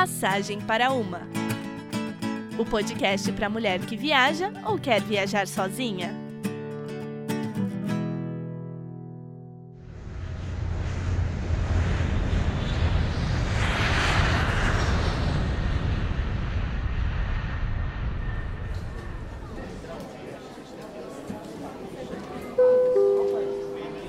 Passagem para uma. O podcast para mulher que viaja ou quer viajar sozinha.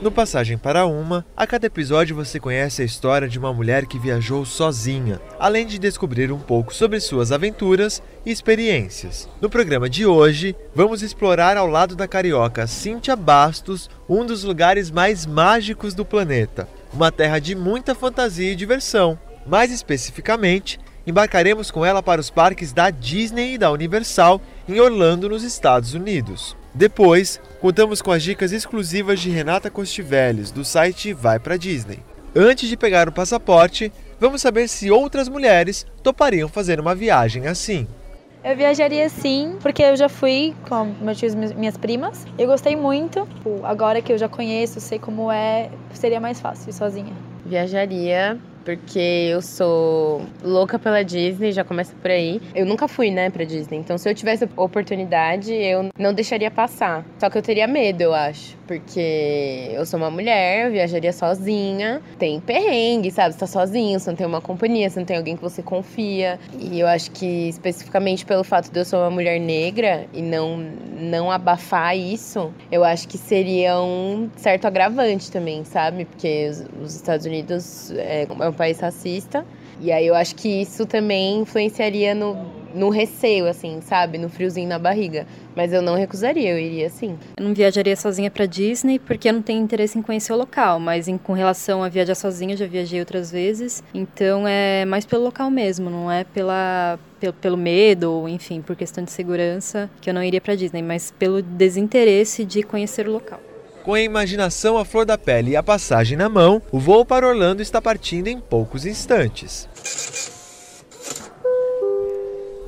No Passagem para Uma, a cada episódio você conhece a história de uma mulher que viajou sozinha, além de descobrir um pouco sobre suas aventuras e experiências. No programa de hoje, vamos explorar ao lado da carioca Cíntia Bastos um dos lugares mais mágicos do planeta, uma terra de muita fantasia e diversão. Mais especificamente, embarcaremos com ela para os parques da Disney e da Universal em Orlando, nos Estados Unidos. Depois, contamos com as dicas exclusivas de Renata Costiveles, do site Vai Pra Disney. Antes de pegar o passaporte, vamos saber se outras mulheres topariam fazer uma viagem assim. Eu viajaria sim, porque eu já fui com meus tios e minhas primas. Eu gostei muito. Agora que eu já conheço, sei como é, seria mais fácil ir sozinha. Viajaria porque eu sou louca pela Disney, já começa por aí. Eu nunca fui, né, pra Disney, então se eu tivesse oportunidade, eu não deixaria passar. Só que eu teria medo, eu acho, porque eu sou uma mulher, eu viajaria sozinha, tem perrengue, sabe? Você tá sozinho, você não tem uma companhia, você não tem alguém que você confia. E eu acho que especificamente pelo fato de eu ser uma mulher negra e não não abafar isso, eu acho que seria um certo agravante também, sabe? Porque os, os Estados Unidos é, é um país racista. E aí eu acho que isso também influenciaria no, no receio, assim, sabe? No friozinho na barriga. Mas eu não recusaria, eu iria sim. Eu não viajaria sozinha para Disney porque eu não tenho interesse em conhecer o local, mas em, com relação a viajar sozinha, já viajei outras vezes. Então é mais pelo local mesmo, não é pela, pelo, pelo medo ou, enfim, por questão de segurança que eu não iria para Disney, mas pelo desinteresse de conhecer o local. Com a imaginação à flor da pele e a passagem na mão, o voo para Orlando está partindo em poucos instantes.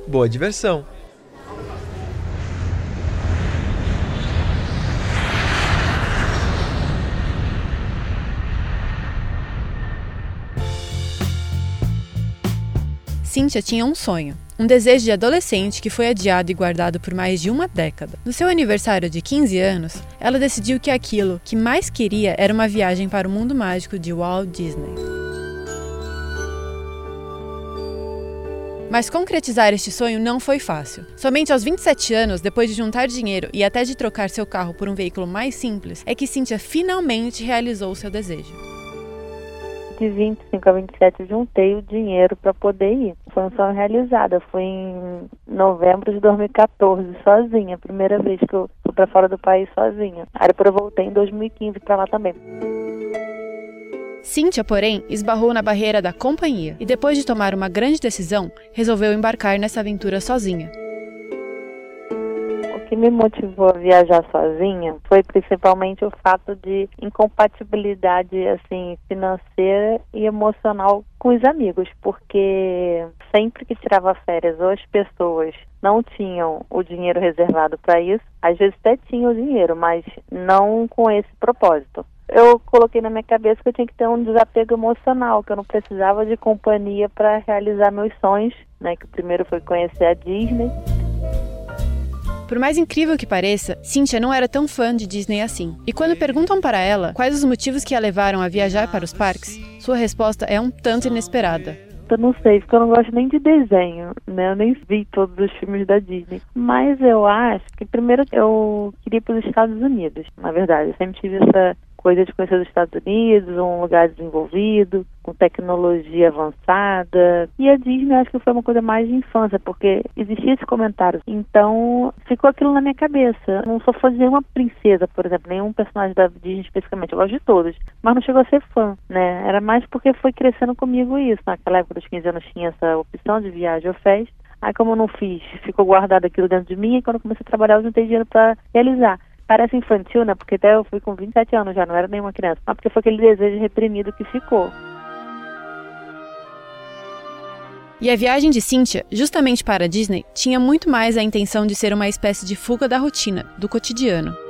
Boa diversão! Cíntia tinha um sonho, um desejo de adolescente que foi adiado e guardado por mais de uma década. No seu aniversário de 15 anos, ela decidiu que aquilo que mais queria era uma viagem para o mundo mágico de Walt Disney. Mas concretizar este sonho não foi fácil. Somente aos 27 anos, depois de juntar dinheiro e até de trocar seu carro por um veículo mais simples, é que Cynthia finalmente realizou seu desejo de 25 a 27 juntei o dinheiro para poder ir. Foi um sonho realizado. Foi em novembro de 2014, sozinha. Primeira vez que eu fui para fora do país sozinha. Aí depois eu voltei em 2015 para lá também. Cíntia, porém, esbarrou na barreira da companhia e, depois de tomar uma grande decisão, resolveu embarcar nessa aventura sozinha que me motivou a viajar sozinha foi principalmente o fato de incompatibilidade assim financeira e emocional com os amigos, porque sempre que tirava férias ou as pessoas não tinham o dinheiro reservado para isso, às vezes até tinham o dinheiro, mas não com esse propósito. Eu coloquei na minha cabeça que eu tinha que ter um desapego emocional, que eu não precisava de companhia para realizar meus sonhos, né? Que o primeiro foi conhecer a Disney. Por mais incrível que pareça, Cynthia não era tão fã de Disney assim. E quando perguntam para ela quais os motivos que a levaram a viajar para os parques, sua resposta é um tanto inesperada. Eu não sei, porque eu não gosto nem de desenho, né? Eu nem vi todos os filmes da Disney. Mas eu acho que primeiro eu queria ir para os Estados Unidos, na verdade. Eu sempre tive essa coisa de conhecer os Estados Unidos, um lugar desenvolvido, com tecnologia avançada. E a Disney acho que foi uma coisa mais de infância, porque existia esse comentário. Então ficou aquilo na minha cabeça. Não sou fã de nenhuma princesa, por exemplo, nenhum personagem da Disney especificamente. Eu gosto de todos, mas não chegou a ser fã, né? Era mais porque foi crescendo comigo isso. Naquela época dos 15 anos tinha essa opção de viagem ou festa. Aí como eu não fiz, ficou guardado aquilo dentro de mim e quando eu comecei a trabalhar eu não tenho dinheiro para realizar. Parece infantil, né? Porque até eu fui com 27 anos já, não era nenhuma criança. Mas porque foi aquele desejo reprimido que ficou. E a viagem de Cynthia, justamente para a Disney, tinha muito mais a intenção de ser uma espécie de fuga da rotina, do cotidiano.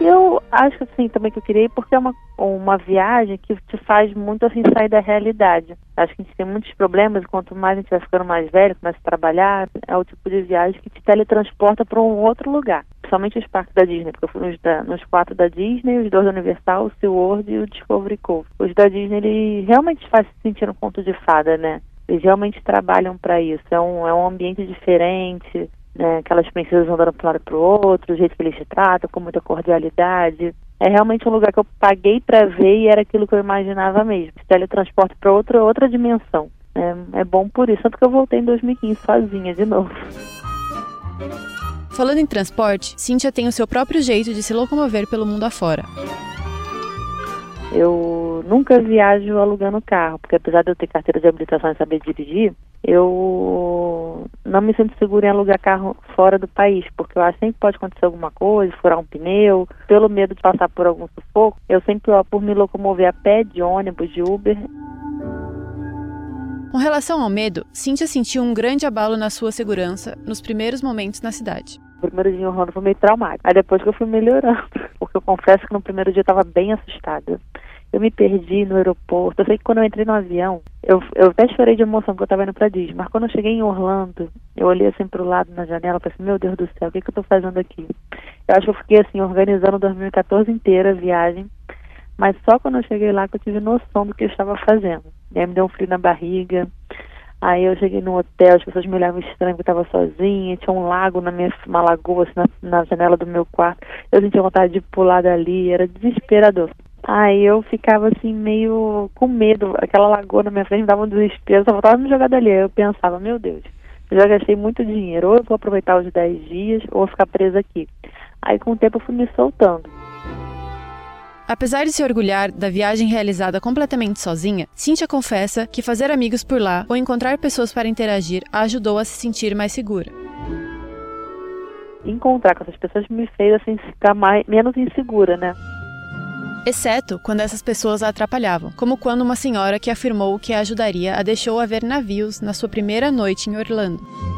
Eu acho assim também que eu queria ir porque é uma, uma viagem que te faz muito assim sair da realidade. Acho que a gente tem muitos problemas, quanto mais a gente vai ficando mais velho, começa a trabalhar, é o tipo de viagem que te teletransporta para um outro lugar. Principalmente os parques da Disney, porque eu fui nos, da, nos quatro da Disney, os dois da Universal, o SeaWorld e o Discovery Cove. Os da Disney, ele realmente faz se sentir um conto de fada, né? Eles realmente trabalham para isso. É um, é um ambiente diferente, né, aquelas princesas andando para um lado para o outro, o jeito que eles te tratam, com muita cordialidade. É realmente um lugar que eu paguei para ver e era aquilo que eu imaginava mesmo. Teletransporte para outra, outra dimensão. É, é bom por isso, tanto que eu voltei em 2015 sozinha de novo. Falando em transporte, Cíntia tem o seu próprio jeito de se locomover pelo mundo afora. Eu nunca viajo alugando carro, porque apesar de eu ter carteira de habilitação e saber dirigir, eu não me sinto segura em alugar carro fora do país, porque eu acho que sempre pode acontecer alguma coisa, furar um pneu, pelo medo de passar por algum sufoco, eu sempre opto por me locomover a pé, de ônibus, de Uber. Com relação ao medo, Cíntia sentiu um grande abalo na sua segurança nos primeiros momentos na cidade. O primeiro dia em Orlando foi meio traumático. Aí depois que eu fui melhorando, porque eu confesso que no primeiro dia eu estava bem assustada. Eu me perdi no aeroporto. Eu sei que quando eu entrei no avião, eu, eu até chorei de emoção porque eu estava indo para Disney. Mas quando eu cheguei em Orlando, eu olhei assim para o lado na janela e pensei, meu Deus do céu, o que, que eu estou fazendo aqui? Eu acho que eu fiquei assim, organizando 2014 inteira a viagem. Mas só quando eu cheguei lá que eu tive noção do que eu estava fazendo. E aí me deu um frio na barriga. Aí eu cheguei no hotel, as pessoas me olhavam estranho porque eu estava sozinha, tinha um lago na minha, uma lagoa assim, na, na janela do meu quarto. Eu sentia vontade de pular dali, era desesperador. Aí eu ficava assim, meio com medo. Aquela lagoa na minha frente me dava um desespero, só voltava me jogar dali. Aí eu pensava, meu Deus, eu já gastei muito dinheiro, ou eu vou aproveitar os 10 dias, ou vou ficar presa aqui. Aí com o tempo eu fui me soltando. Apesar de se orgulhar da viagem realizada completamente sozinha, Cíntia confessa que fazer amigos por lá ou encontrar pessoas para interagir a ajudou a se sentir mais segura. Encontrar com essas pessoas me fez assim ficar mais, menos insegura, né? Exceto quando essas pessoas a atrapalhavam, como quando uma senhora que afirmou que a ajudaria a deixou a ver navios na sua primeira noite em Orlando.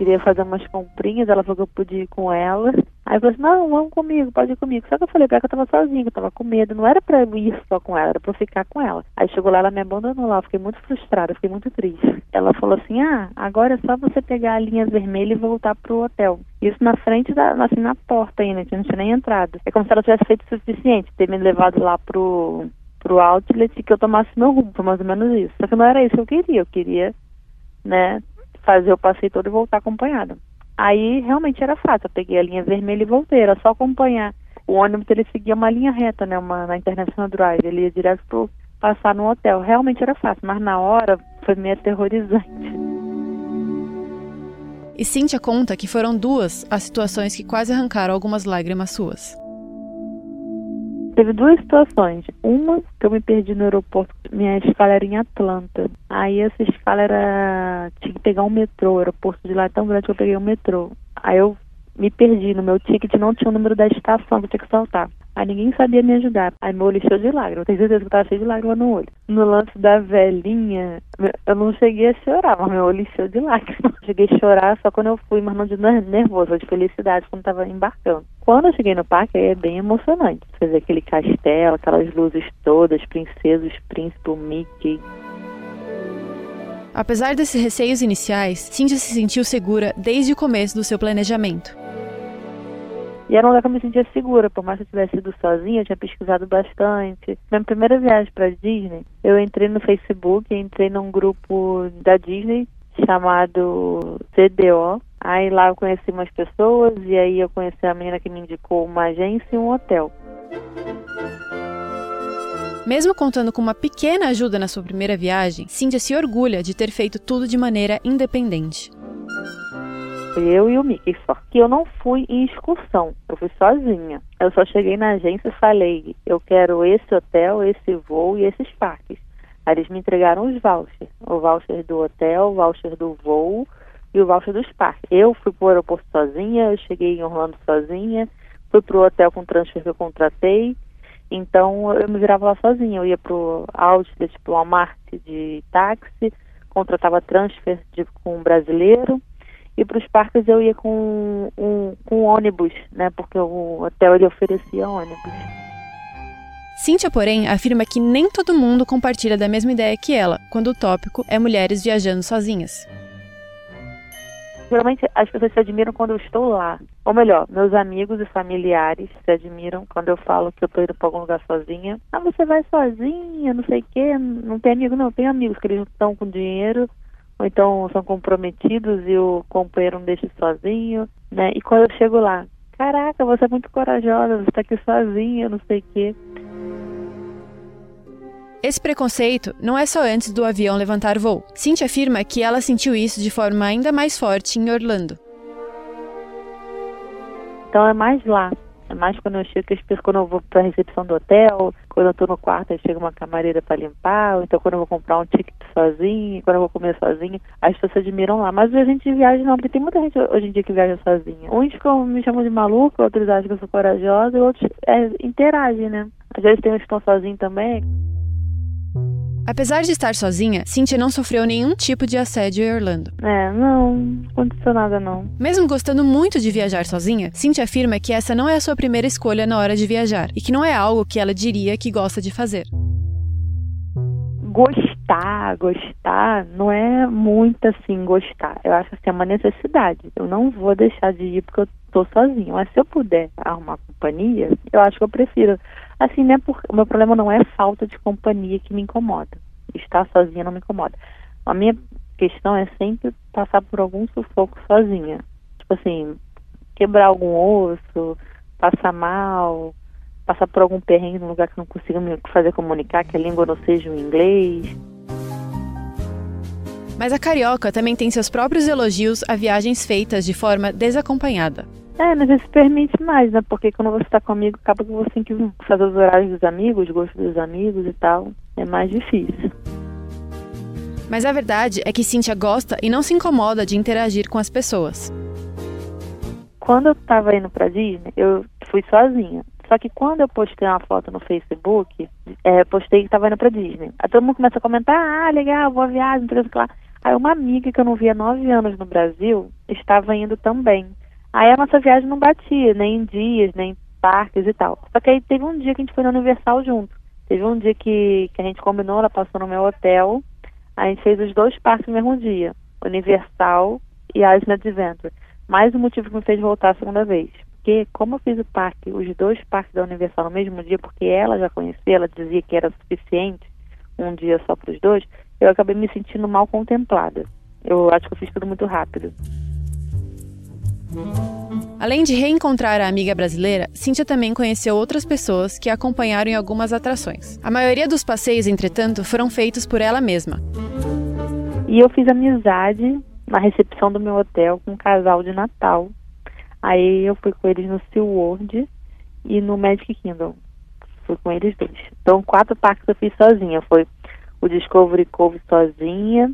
Queria fazer umas comprinhas, ela falou que eu podia ir com ela. Aí eu falei assim, não, vamos comigo, pode ir comigo. Só que eu falei pra ela que eu tava sozinha, que eu tava com medo. Não era pra eu ir só com ela, era pra eu ficar com ela. Aí chegou lá, ela me abandonou lá, eu fiquei muito frustrada, fiquei muito triste. Ela falou assim, ah, agora é só você pegar a linha vermelha e voltar pro hotel. Isso na frente, da, assim, na porta ainda, gente não tinha nem entrado. É como se ela tivesse feito o suficiente, ter me levado lá pro, pro outlet e que eu tomasse meu rumo, foi mais ou menos isso. Só que não era isso que eu queria, eu queria, né, fazer o passeio todo e voltar acompanhada. Aí realmente era fácil, eu peguei a linha vermelha e voltei, era só acompanhar. O ônibus ele seguia uma linha reta, né, uma, na International Drive, ele ia direto pro passar no hotel. Realmente era fácil, mas na hora foi meio aterrorizante. E Cíntia conta que foram duas as situações que quase arrancaram algumas lágrimas suas. Teve duas situações. Uma, que eu me perdi no aeroporto, minha escala era em Atlanta. Aí essa escala era. tinha que pegar um metrô, o aeroporto de lá é tão grande que eu peguei um metrô. Aí eu me perdi no meu ticket, não tinha o número da estação que eu tinha que saltar. Aí ninguém sabia me ajudar. Aí meu olho encheu de lágrimas. Tenho certeza que eu tava cheio de lágrimas no olho. No lance da velhinha, eu não cheguei a chorar, mas meu olho de lágrimas. Cheguei a chorar só quando eu fui, mas não de nervoso, de felicidade quando tava embarcando. Quando eu cheguei no parque, é bem emocionante. Fazer aquele castelo, aquelas luzes todas, princesas, príncipe, Mickey. Apesar desses receios iniciais, Cintia se sentiu segura desde o começo do seu planejamento. E era um lugar que eu me sentia segura, por mais que eu tivesse ido sozinha, eu tinha pesquisado bastante. Minha primeira viagem para Disney, eu entrei no Facebook, entrei num grupo da Disney chamado CDO. Aí lá eu conheci umas pessoas e aí eu conheci a menina que me indicou uma agência e um hotel. Mesmo contando com uma pequena ajuda na sua primeira viagem, Cíntia se orgulha de ter feito tudo de maneira independente. Eu e o Mickey só. Que eu não fui em excursão, eu fui sozinha. Eu só cheguei na agência e falei: eu quero esse hotel, esse voo e esses parques. Aí eles me entregaram os vouchers: o voucher do hotel, o voucher do voo e o voucher dos parques. Eu fui para o aeroporto sozinha, eu cheguei em Orlando sozinha, fui para o hotel com o transfer que eu contratei. Então eu me virava lá sozinha. Eu ia para o outlet, para o Walmart de táxi, contratava transfer de, com um brasileiro E para os parques eu ia com um, com ônibus, né? Porque o hotel ele oferecia ônibus. Cíntia, porém, afirma que nem todo mundo compartilha da mesma ideia que ela, quando o tópico é mulheres viajando sozinhas. Geralmente as pessoas se admiram quando eu estou lá. Ou melhor, meus amigos e familiares se admiram quando eu falo que eu estou indo para algum lugar sozinha. Ah, você vai sozinha, não sei o quê. Não tem amigo, não. Tem amigos que eles estão com dinheiro, ou então são comprometidos e o companheiro não deixa sozinho, né? E quando eu chego lá, caraca, você é muito corajosa, você está aqui sozinha, não sei o quê. Esse preconceito não é só antes do avião levantar voo. Cintia afirma que ela sentiu isso de forma ainda mais forte em Orlando. Então é mais lá. É mais quando eu chego, quando eu vou para a recepção do hotel, quando eu estou no quarto, aí chega uma camareira para limpar, ou então quando eu vou comprar um ticket sozinha, quando eu vou comer sozinha, as pessoas admiram lá. Mas a gente viaja não, porque tem muita gente hoje em dia que viaja sozinha. Uns ficam, me chamam de maluco, outros acham que eu sou corajosa, e outros é, interagem, né? Às vezes tem uns que estão sozinhos também. Apesar de estar sozinha, Cynthia não sofreu nenhum tipo de assédio em Orlando. É, não, não aconteceu nada não. Mesmo gostando muito de viajar sozinha, Cynthia afirma que essa não é a sua primeira escolha na hora de viajar e que não é algo que ela diria que gosta de fazer. Gostar, gostar, não é muito assim gostar. Eu acho que assim, é uma necessidade. Eu não vou deixar de ir porque eu tô sozinha. Mas se eu puder arrumar companhia, eu acho que eu prefiro. Assim, né? Porque o meu problema não é falta de companhia que me incomoda. Estar sozinha não me incomoda. A minha questão é sempre passar por algum sufoco sozinha. Tipo assim, quebrar algum osso, passar mal, passar por algum perrengue num lugar que não consiga me fazer comunicar, que a língua não seja o inglês. Mas a carioca também tem seus próprios elogios a viagens feitas de forma desacompanhada. É, mas isso permite mais, né? Porque quando você está comigo, acaba que você tem que fazer os horários dos amigos, os gostos dos amigos e tal. É mais difícil. Mas a verdade é que Cíntia gosta e não se incomoda de interagir com as pessoas. Quando eu estava indo para Disney, eu fui sozinha. Só que quando eu postei uma foto no Facebook, é, postei que estava indo para Disney. Aí todo mundo começa a comentar, ah, legal, boa viagem, não sei o que lá. Aí uma amiga que eu não via há nove anos no Brasil estava indo também. Aí a nossa viagem não batia, nem em dias, nem em parques e tal. Só que aí teve um dia que a gente foi na Universal junto. Teve um dia que, que a gente combinou, ela passou no meu hotel, a gente fez os dois parques no mesmo dia, Universal e Asna Adventure. Mais um motivo que me fez voltar a segunda vez. Porque como eu fiz o parque, os dois parques da Universal no mesmo dia, porque ela já conhecia, ela dizia que era suficiente um dia só para os dois, eu acabei me sentindo mal contemplada. Eu acho que eu fiz tudo muito rápido. Além de reencontrar a amiga brasileira, Cíntia também conheceu outras pessoas que a acompanharam em algumas atrações. A maioria dos passeios, entretanto, foram feitos por ela mesma. E eu fiz amizade na recepção do meu hotel com um casal de Natal. Aí eu fui com eles no SeaWorld e no Magic Kingdom. Fui com eles dois. Então, quatro parques eu fiz sozinha. Foi o Discovery Cove sozinha,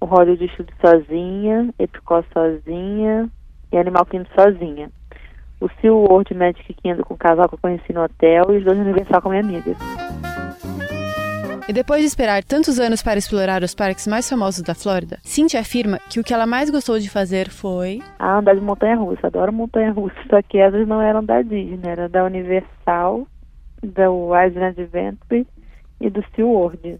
o Hollywood Studios sozinha, Epcot sozinha, e Animal Kingdom sozinha. O SeaWorld Magic Kingdom com o casal que eu conheci no hotel e os dois Universal com a minha amiga. E depois de esperar tantos anos para explorar os parques mais famosos da Flórida, Cintia afirma que o que ela mais gostou de fazer foi. Ah, andar de montanha-russa. Adoro montanha-russa. Só que essas não eram da Disney, era da Universal, da Island Adventure e do SeaWorld.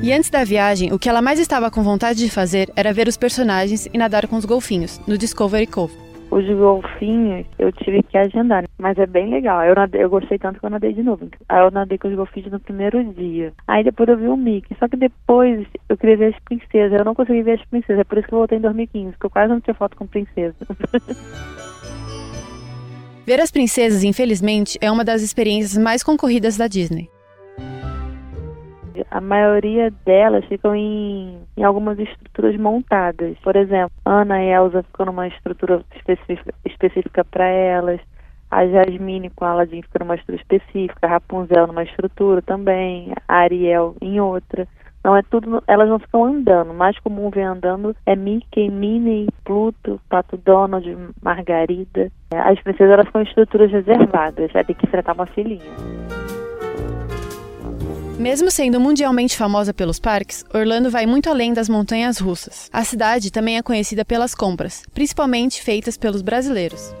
E antes da viagem, o que ela mais estava com vontade de fazer era ver os personagens e nadar com os golfinhos, no Discovery Cove. Os golfinhos eu tive que agendar, mas é bem legal. Eu, nadei, eu gostei tanto que eu nadei de novo. Aí eu nadei com os golfinhos no primeiro dia. Aí depois eu vi o Mickey. Só que depois eu queria ver as princesas. Eu não consegui ver as princesas. É por isso que eu voltei em 2015, porque eu quase não tinha foto com princesa. Ver as princesas, infelizmente, é uma das experiências mais concorridas da Disney a maioria delas ficam em, em algumas estruturas montadas. Por exemplo, Ana e Elsa ficam numa estrutura específica, específica para elas. A Jasmine com a Aladdin fica numa estrutura específica, a Rapunzel numa estrutura também, a Ariel em outra. Não é tudo, elas não ficam andando. O mais comum ver andando é Mickey, Minnie, Pluto, Pato Donald, Margarida. As princesas elas em estruturas reservadas, vai ter que enfrentar uma filhinha. Mesmo sendo mundialmente famosa pelos parques, Orlando vai muito além das montanhas russas. A cidade também é conhecida pelas compras, principalmente feitas pelos brasileiros.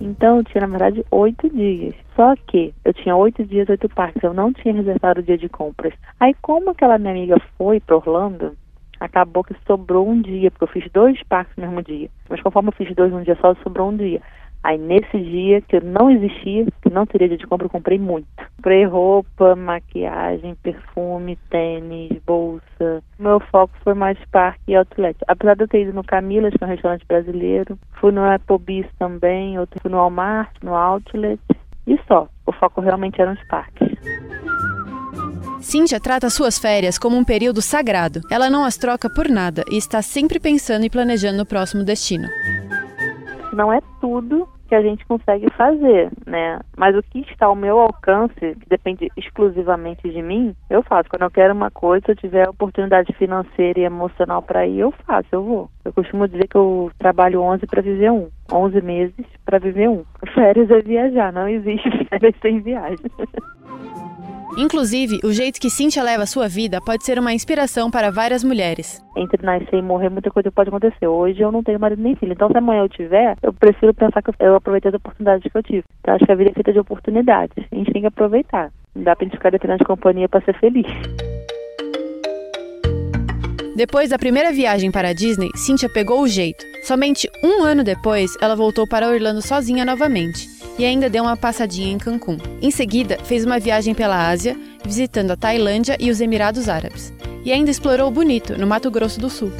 Então eu tinha, na verdade, oito dias. Só que eu tinha oito dias, oito parques. Eu não tinha reservado o dia de compras. Aí, como aquela minha amiga foi para Orlando, acabou que sobrou um dia, porque eu fiz dois parques no mesmo dia. Mas conforme eu fiz dois num dia só, sobrou um dia. Aí nesse dia que eu não existia, que não teria dia de compra, eu comprei muito. Comprei roupa, maquiagem, perfume, tênis, bolsa. Meu foco foi mais parque e outlet. Apesar de eu ter ido no Camilas, que é um restaurante brasileiro, fui no Applebee's também, outro fui no Walmart, no Outlet. E só, o foco realmente eram os parques. Cíntia trata suas férias como um período sagrado. Ela não as troca por nada e está sempre pensando e planejando o próximo destino. Não é tudo que a gente consegue fazer, né? Mas o que está ao meu alcance, que depende exclusivamente de mim, eu faço. Quando eu quero uma coisa, se eu tiver oportunidade financeira e emocional para ir, eu faço, eu vou. Eu costumo dizer que eu trabalho 11 para viver um, 11 meses para viver um. Férias é viajar, não existe férias sem viagem. Inclusive, o jeito que Cintia leva a sua vida pode ser uma inspiração para várias mulheres. Entre nascer e morrer, muita coisa pode acontecer. Hoje eu não tenho marido nem filho. Então, se amanhã eu tiver, eu prefiro pensar que eu aproveitei as oportunidades que eu tive. Então, acho que a vida é feita de oportunidades. A gente tem que aproveitar. Não dá pra gente ficar dependendo de companhia para ser feliz. Depois da primeira viagem para a Disney, Cynthia pegou o jeito. Somente um ano depois, ela voltou para Orlando sozinha novamente e ainda deu uma passadinha em Cancún. Em seguida, fez uma viagem pela Ásia, visitando a Tailândia e os Emirados Árabes. E ainda explorou Bonito, no Mato Grosso do Sul.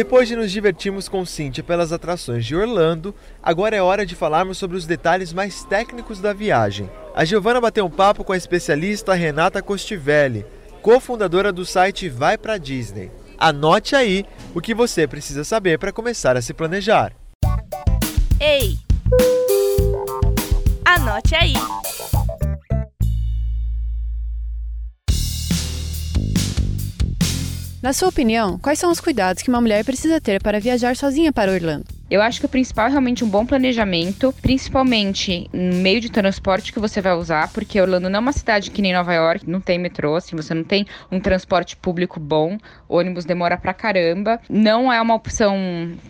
Depois de nos divertirmos com Cynthia pelas atrações de Orlando, agora é hora de falarmos sobre os detalhes mais técnicos da viagem. A Giovana bateu um papo com a especialista Renata Costivelli, cofundadora do site Vai Pra Disney. Anote aí o que você precisa saber para começar a se planejar. Ei! Anote aí! Na sua opinião, quais são os cuidados que uma mulher precisa ter para viajar sozinha para Orlando? Eu acho que o principal é realmente um bom planejamento, principalmente no meio de transporte que você vai usar, porque Orlando não é uma cidade que nem Nova York, não tem metrô, assim, você não tem um transporte público bom, ônibus demora pra caramba, não é uma opção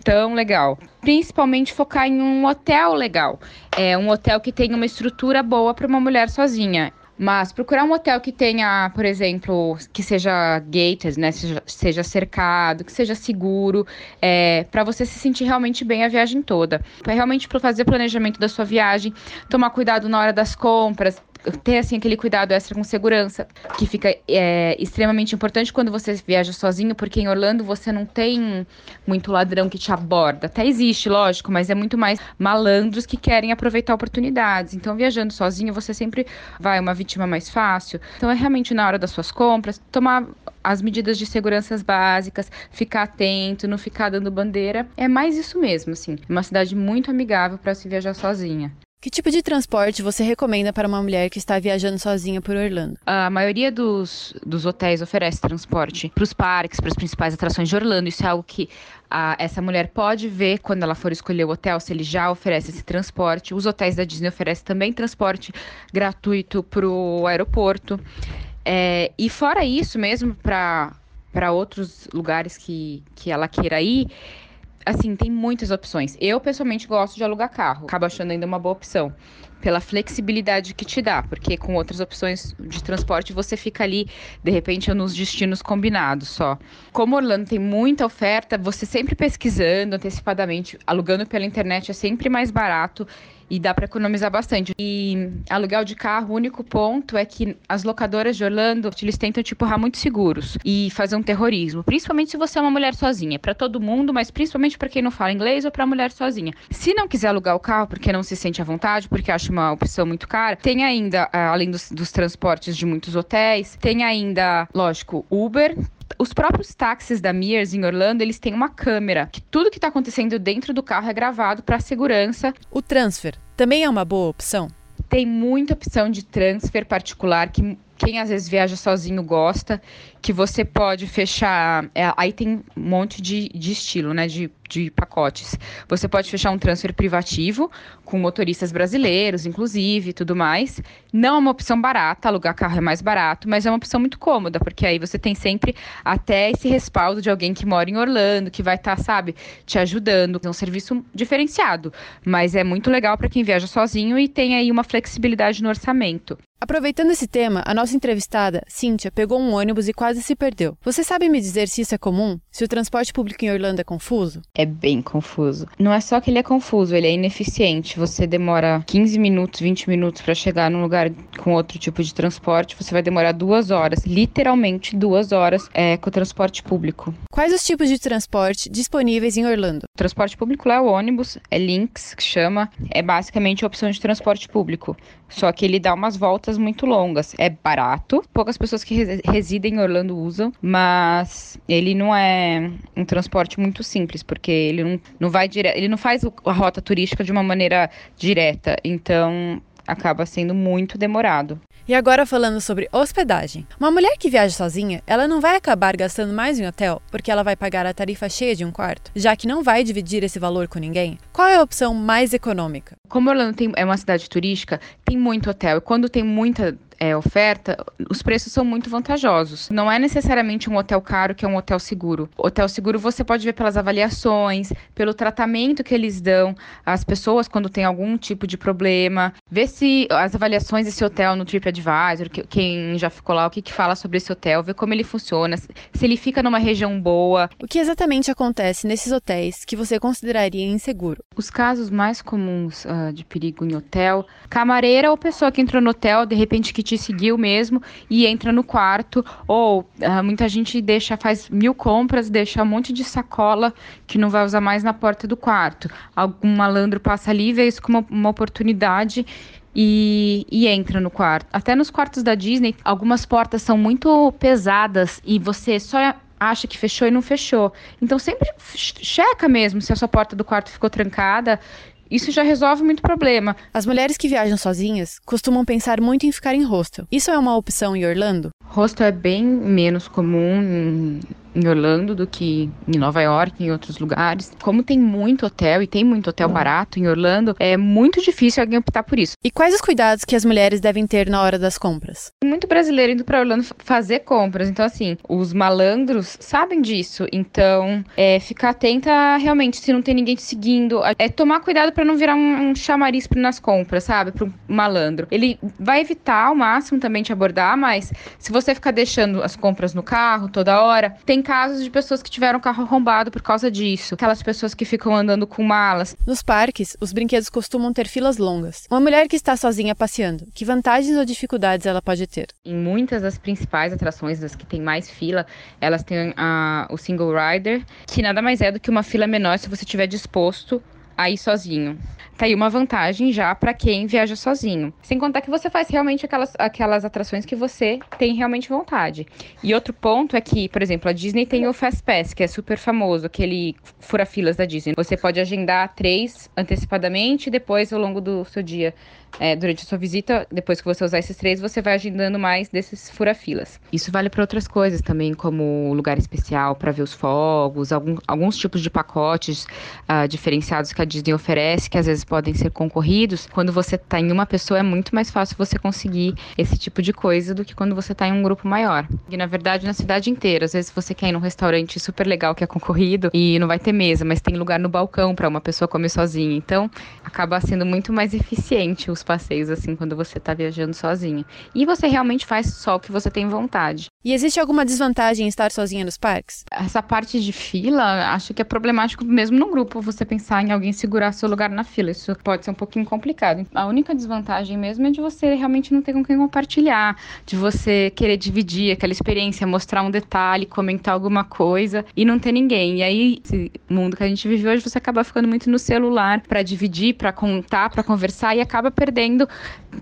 tão legal. Principalmente focar em um hotel legal, é um hotel que tenha uma estrutura boa para uma mulher sozinha. Mas procurar um hotel que tenha, por exemplo, que seja gated, né? Seja, seja cercado, que seja seguro, é, para você se sentir realmente bem a viagem toda. Para realmente fazer o planejamento da sua viagem, tomar cuidado na hora das compras, ter assim aquele cuidado extra com segurança, que fica é, extremamente importante quando você viaja sozinho, porque em Orlando você não tem muito ladrão que te aborda. Até existe, lógico, mas é muito mais malandros que querem aproveitar oportunidades. Então, viajando sozinho, você sempre vai uma vítima mais fácil. Então, é realmente na hora das suas compras, tomar as medidas de segurança básicas, ficar atento, não ficar dando bandeira. É mais isso mesmo, assim. Uma cidade muito amigável para se viajar sozinha. Que tipo de transporte você recomenda para uma mulher que está viajando sozinha por Orlando? A maioria dos, dos hotéis oferece transporte para os parques, para as principais atrações de Orlando. Isso é algo que a, essa mulher pode ver quando ela for escolher o hotel, se ele já oferece esse transporte. Os hotéis da Disney oferecem também transporte gratuito para o aeroporto. É, e fora isso mesmo, para outros lugares que, que ela queira ir, assim, tem muitas opções. Eu, pessoalmente, gosto de alugar carro. Acabo achando ainda uma boa opção. Pela flexibilidade que te dá, porque com outras opções de transporte você fica ali, de repente, nos destinos combinados só. Como Orlando tem muita oferta, você sempre pesquisando antecipadamente, alugando pela internet é sempre mais barato e dá para economizar bastante. E aluguel de carro, o único ponto é que as locadoras de Orlando, eles tentam te empurrar muito seguros e fazer um terrorismo, principalmente se você é uma mulher sozinha, para todo mundo, mas principalmente para quem não fala inglês ou para mulher sozinha. Se não quiser alugar o carro porque não se sente à vontade, porque acha uma opção muito cara, tem ainda, ah, além dos, dos transportes de muitos hotéis, tem ainda, lógico, Uber, os próprios táxis da Mears em Orlando, eles têm uma câmera que tudo que está acontecendo dentro do carro é gravado para segurança. O transfer também é uma boa opção? Tem muita opção de transfer particular que quem às vezes viaja sozinho gosta, que você pode fechar. É, aí tem um monte de, de estilo, né? De, de pacotes. Você pode fechar um transfer privativo com motoristas brasileiros, inclusive, tudo mais. Não é uma opção barata, alugar carro é mais barato, mas é uma opção muito cômoda, porque aí você tem sempre até esse respaldo de alguém que mora em Orlando, que vai estar, tá, sabe, te ajudando. É um serviço diferenciado, mas é muito legal para quem viaja sozinho e tem aí uma flexibilidade no orçamento. Aproveitando esse tema, a nossa entrevistada, Cíntia, pegou um ônibus e quase se perdeu. Você sabe me dizer se isso é comum? Se o transporte público em Orlando é confuso? É bem confuso. Não é só que ele é confuso, ele é ineficiente. Você demora 15 minutos, 20 minutos para chegar num lugar com outro tipo de transporte, você vai demorar duas horas, literalmente duas horas, é, com o transporte público. Quais os tipos de transporte disponíveis em Orlando? O transporte público lá é o ônibus, é Lynx, que chama, é basicamente a opção de transporte público. Só que ele dá umas voltas muito longas. É barato, poucas pessoas que residem em Orlando usam, mas ele não é um transporte muito simples, porque ele não, não vai direto, ele não faz a rota turística de uma maneira direta. Então, acaba sendo muito demorado. E agora falando sobre hospedagem. Uma mulher que viaja sozinha, ela não vai acabar gastando mais em hotel porque ela vai pagar a tarifa cheia de um quarto, já que não vai dividir esse valor com ninguém. Qual é a opção mais econômica? Como Orlando tem, é uma cidade turística, tem muito hotel. E quando tem muita é, oferta, os preços são muito vantajosos. Não é necessariamente um hotel caro que é um hotel seguro. Hotel seguro você pode ver pelas avaliações, pelo tratamento que eles dão às pessoas quando tem algum tipo de problema. Ver se as avaliações desse hotel no TripAdvisor, que, quem já ficou lá, o que, que fala sobre esse hotel, ver como ele funciona, se ele fica numa região boa. O que exatamente acontece nesses hotéis que você consideraria inseguro? Os casos mais comuns uh, de perigo em hotel, camareira ou pessoa que entrou no hotel, de repente que te seguiu mesmo e entra no quarto. Ou uh, muita gente deixa, faz mil compras, deixa um monte de sacola que não vai usar mais na porta do quarto. Algum malandro passa ali e vê isso como uma, oportunidade e, e, entra no quarto. Até nos quartos da Disney, algumas portas são muito pesadas e você só acha que fechou e não fechou. Então sempre checa mesmo se a sua porta do quarto ficou trancada isso já resolve muito problema. As mulheres que viajam sozinhas costumam pensar muito em ficar em hostel. Isso é uma opção em Orlando? Hostel é bem menos comum em Orlando do que em Nova York, em outros lugares. Como tem muito hotel e tem muito hotel barato em Orlando, é muito difícil alguém optar por isso. E quais os cuidados que as mulheres devem ter na hora das compras? Muito brasileiro indo para Orlando fazer compras. Então, assim, os malandros sabem disso. Então, é ficar atenta realmente se não tem ninguém te seguindo. É tomar cuidado para não virar um, um chamariz nas compras, sabe? Para um malandro. Ele vai evitar ao máximo também te abordar, mas se você ficar deixando as compras no carro toda hora, tem casos de pessoas que tiveram carro arrombado por causa disso. Aquelas pessoas que ficam andando com malas. Nos parques, os brinquedos costumam ter filas longas. Uma mulher que está sozinha passeando, que vantagens ou dificuldades ela pode ter? Em muitas das principais atrações, das que tem mais fila, elas têm a, o single rider, que nada mais é do que uma fila menor se você estiver disposto a ir sozinho. Tá aí uma vantagem já para quem viaja sozinho. Sem contar que você faz realmente aquelas, aquelas atrações que você tem realmente vontade. E outro ponto é que, por exemplo, a Disney tem o Fast Pass, que é super famoso, aquele fura-filas da Disney. Você pode agendar três antecipadamente e depois, ao longo do seu dia, é, durante a sua visita, depois que você usar esses três, você vai agendando mais desses fura-filas. Isso vale para outras coisas também, como lugar especial para ver os fogos, algum, alguns tipos de pacotes uh, diferenciados que a Disney oferece, que às vezes podem ser concorridos. Quando você está em uma pessoa, é muito mais fácil você conseguir esse tipo de coisa do que quando você está em um grupo maior. E na verdade, na cidade inteira, às vezes você quer ir num restaurante super legal que é concorrido e não vai ter mesa, mas tem lugar no balcão para uma pessoa comer sozinha. Então, acaba sendo muito mais eficiente os passeios assim quando você está viajando sozinha. E você realmente faz só o que você tem vontade. E existe alguma desvantagem em estar sozinha nos parques? Essa parte de fila, acho que é problemático mesmo no grupo você pensar em alguém segurar seu lugar na fila. Isso pode ser um pouquinho complicado. A única desvantagem mesmo é de você realmente não ter com quem compartilhar, de você querer dividir aquela experiência, mostrar um detalhe, comentar alguma coisa e não ter ninguém. E aí, esse mundo que a gente vive hoje, você acaba ficando muito no celular para dividir, para contar, para conversar e acaba perdendo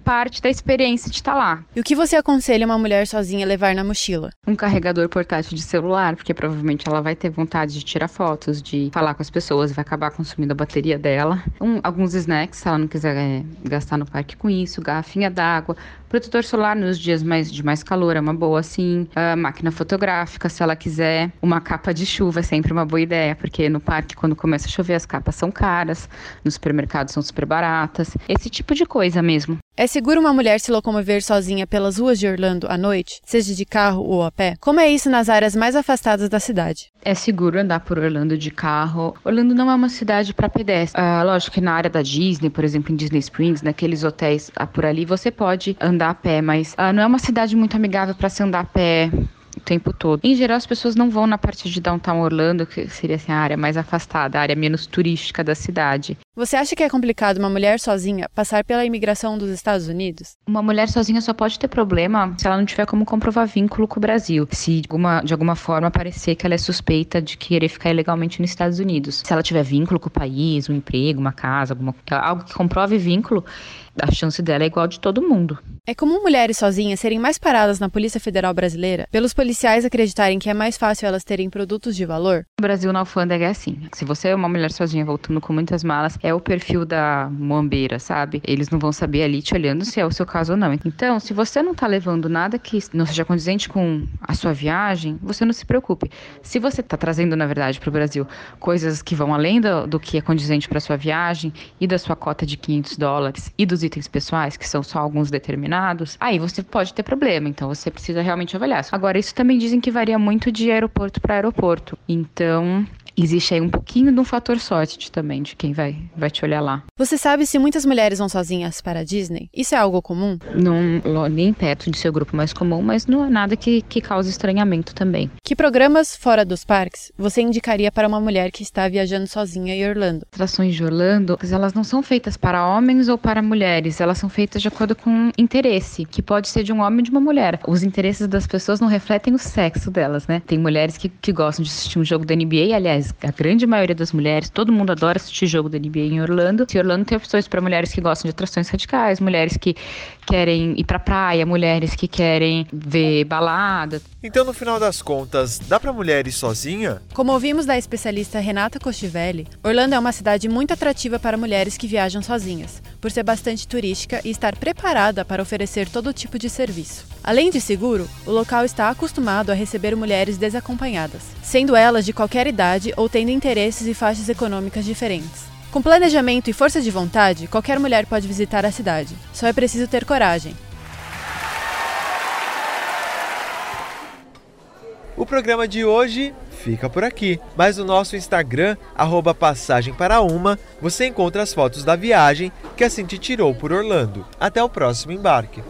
parte da experiência de estar lá. E o que você aconselha uma mulher sozinha levar na mochila? Um carregador portátil de celular, porque provavelmente ela vai ter vontade de tirar fotos, de falar com as pessoas, vai acabar consumindo a bateria dela. Um, alguns snacks, se ela não quiser é, gastar no parque com isso, garrafinha d'água, protetor solar nos dias mais, de mais calor é uma boa, sim. A máquina fotográfica, se ela quiser. Uma capa de chuva é sempre uma boa ideia, porque no parque, quando começa a chover, as capas são caras, no supermercado são super baratas. Esse tipo de coisa mesmo. É seguro uma mulher se locomover sozinha pelas ruas de Orlando à noite, seja de carro ou a pé? Como é isso nas áreas mais afastadas da cidade? É seguro andar por Orlando de carro. Orlando não é uma cidade para pedestre. Ah, lógico que na área da Disney, por exemplo, em Disney Springs, naqueles hotéis ah, por ali, você pode andar a pé, mas ah, não é uma cidade muito amigável para se andar a pé o tempo todo. Em geral, as pessoas não vão na parte de Downtown Orlando, que seria assim, a área mais afastada, a área menos turística da cidade. Você acha que é complicado uma mulher sozinha passar pela imigração dos Estados Unidos? Uma mulher sozinha só pode ter problema se ela não tiver como comprovar vínculo com o Brasil. Se de alguma, de alguma forma parecer que ela é suspeita de querer ficar ilegalmente nos Estados Unidos. Se ela tiver vínculo com o país, um emprego, uma casa, alguma, algo que comprove vínculo, a chance dela é igual de todo mundo. É comum mulheres sozinhas serem mais paradas na Polícia Federal Brasileira pelos policiais acreditarem que é mais fácil elas terem produtos de valor? No Brasil, na alfândega é assim. Se você é uma mulher sozinha voltando com muitas malas, é o perfil da moambeira, sabe? Eles não vão saber ali te olhando se é o seu caso ou não. Então, se você não tá levando nada que não seja condizente com a sua viagem, você não se preocupe. Se você tá trazendo, na verdade, para o Brasil coisas que vão além do, do que é condizente para sua viagem e da sua cota de 500 dólares e dos itens pessoais, que são só alguns determinados, aí você pode ter problema. Então você precisa realmente avaliar. Agora, isso também dizem que varia muito de aeroporto para aeroporto. Então, existe aí um pouquinho de um fator sorte também, de quem vai, vai te olhar lá. Você sabe se muitas mulheres vão sozinhas para a Disney? Isso é algo comum? Não, nem perto de seu grupo mais comum, mas não é nada que, que cause estranhamento também. Que programas fora dos parques você indicaria para uma mulher que está viajando sozinha em Orlando? Atrações de Orlando, elas não são feitas para homens ou para mulheres, elas são feitas de acordo com interesse, que pode ser de um homem ou de uma mulher. Os interesses das pessoas não refletem o sexo delas, né? Tem mulheres que, que gostam de assistir um jogo da NBA, aliás, a grande maioria das mulheres, todo mundo adora assistir jogo da NBA em Orlando. E Orlando tem opções para mulheres que gostam de atrações radicais, mulheres que querem ir pra praia, mulheres que querem ver balada. Então, no final das contas, dá para mulher ir sozinha? Como ouvimos da especialista Renata Costivelli, Orlando é uma cidade muito atrativa para mulheres que viajam sozinhas, por ser bastante turística e estar preparada para oferecer todo tipo de serviço. Além de seguro, o local está acostumado a receber mulheres desacompanhadas, sendo elas de qualquer idade ou tendo interesses e faixas econômicas diferentes. Com planejamento e força de vontade, qualquer mulher pode visitar a cidade. Só é preciso ter coragem. O programa de hoje fica por aqui, mas no nosso Instagram, arroba passagem para uma, você encontra as fotos da viagem que a Cinti tirou por Orlando. Até o próximo embarque.